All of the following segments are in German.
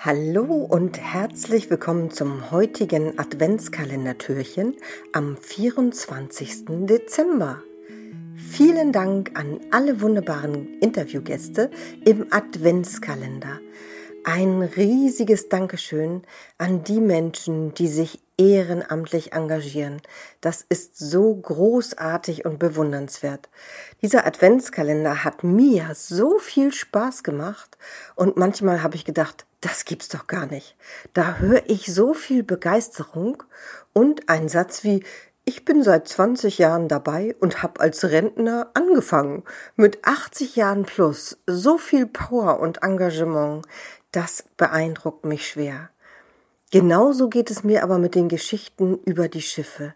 Hallo und herzlich willkommen zum heutigen Adventskalendertürchen am 24. Dezember. Vielen Dank an alle wunderbaren Interviewgäste im Adventskalender. Ein riesiges Dankeschön an die Menschen, die sich ehrenamtlich engagieren. Das ist so großartig und bewundernswert. Dieser Adventskalender hat mir so viel Spaß gemacht und manchmal habe ich gedacht, gibt's doch gar nicht. Da höre ich so viel Begeisterung und ein Satz wie ich bin seit 20 Jahren dabei und habe als Rentner angefangen. Mit 80 Jahren plus. So viel Power und Engagement. Das beeindruckt mich schwer. Genauso geht es mir aber mit den Geschichten über die Schiffe.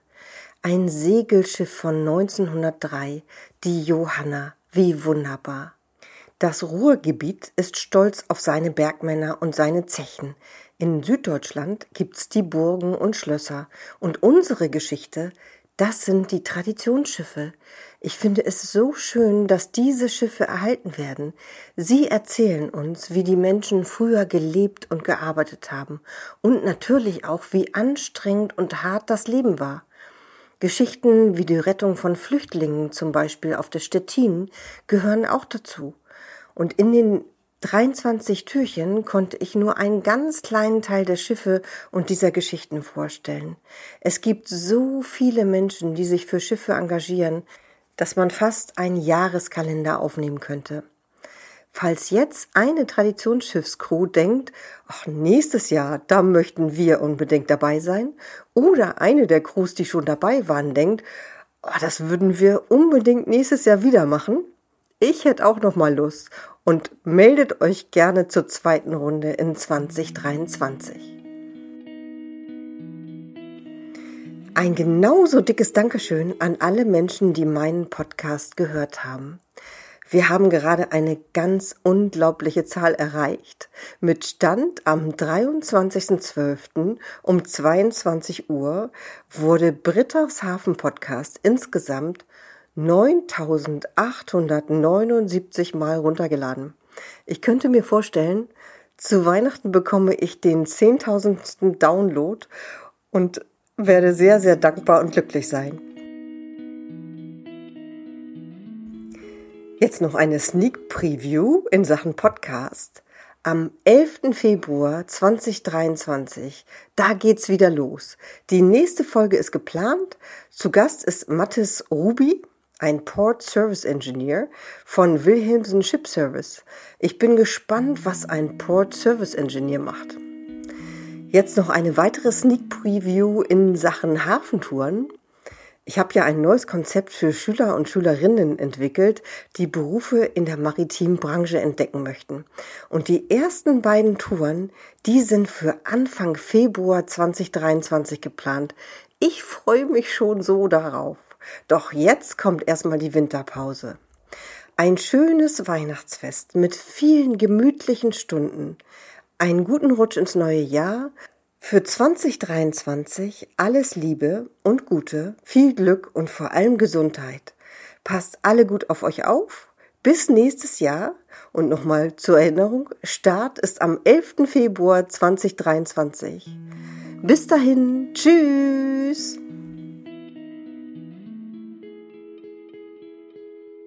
Ein Segelschiff von 1903, die Johanna. Wie wunderbar. Das Ruhrgebiet ist stolz auf seine Bergmänner und seine Zechen. In Süddeutschland gibt's die Burgen und Schlösser. Und unsere Geschichte, das sind die Traditionsschiffe. Ich finde es so schön, dass diese Schiffe erhalten werden. Sie erzählen uns, wie die Menschen früher gelebt und gearbeitet haben und natürlich auch, wie anstrengend und hart das Leben war. Geschichten wie die Rettung von Flüchtlingen zum Beispiel auf der Stettin gehören auch dazu. Und in den 23 Türchen konnte ich nur einen ganz kleinen Teil der Schiffe und dieser Geschichten vorstellen. Es gibt so viele Menschen, die sich für Schiffe engagieren, dass man fast einen Jahreskalender aufnehmen könnte. Falls jetzt eine Traditionsschiffscrew denkt, ach, nächstes Jahr, da möchten wir unbedingt dabei sein, oder eine der Crews, die schon dabei waren, denkt, oh, das würden wir unbedingt nächstes Jahr wieder machen, ich hätte auch noch mal Lust und meldet euch gerne zur zweiten Runde in 2023. Ein genauso dickes Dankeschön an alle Menschen, die meinen Podcast gehört haben. Wir haben gerade eine ganz unglaubliche Zahl erreicht. Mit Stand am 23.12. um 22 Uhr wurde Brittaus Hafen Podcast insgesamt 9879 Mal runtergeladen. Ich könnte mir vorstellen, zu Weihnachten bekomme ich den 10.000. Download und werde sehr, sehr dankbar und glücklich sein. Jetzt noch eine Sneak Preview in Sachen Podcast. Am 11. Februar 2023, da geht's wieder los. Die nächste Folge ist geplant. Zu Gast ist Mathis Ruby ein Port Service Engineer von Wilhelmsen Ship Service. Ich bin gespannt, was ein Port Service Engineer macht. Jetzt noch eine weitere Sneak Preview in Sachen Hafentouren. Ich habe ja ein neues Konzept für Schüler und Schülerinnen entwickelt, die Berufe in der maritimen Branche entdecken möchten. Und die ersten beiden Touren, die sind für Anfang Februar 2023 geplant. Ich freue mich schon so darauf. Doch jetzt kommt erstmal die Winterpause. Ein schönes Weihnachtsfest mit vielen gemütlichen Stunden. Einen guten Rutsch ins neue Jahr. Für 2023 alles Liebe und Gute, viel Glück und vor allem Gesundheit. Passt alle gut auf euch auf. Bis nächstes Jahr. Und nochmal zur Erinnerung, Start ist am 11. Februar 2023. Bis dahin, tschüss.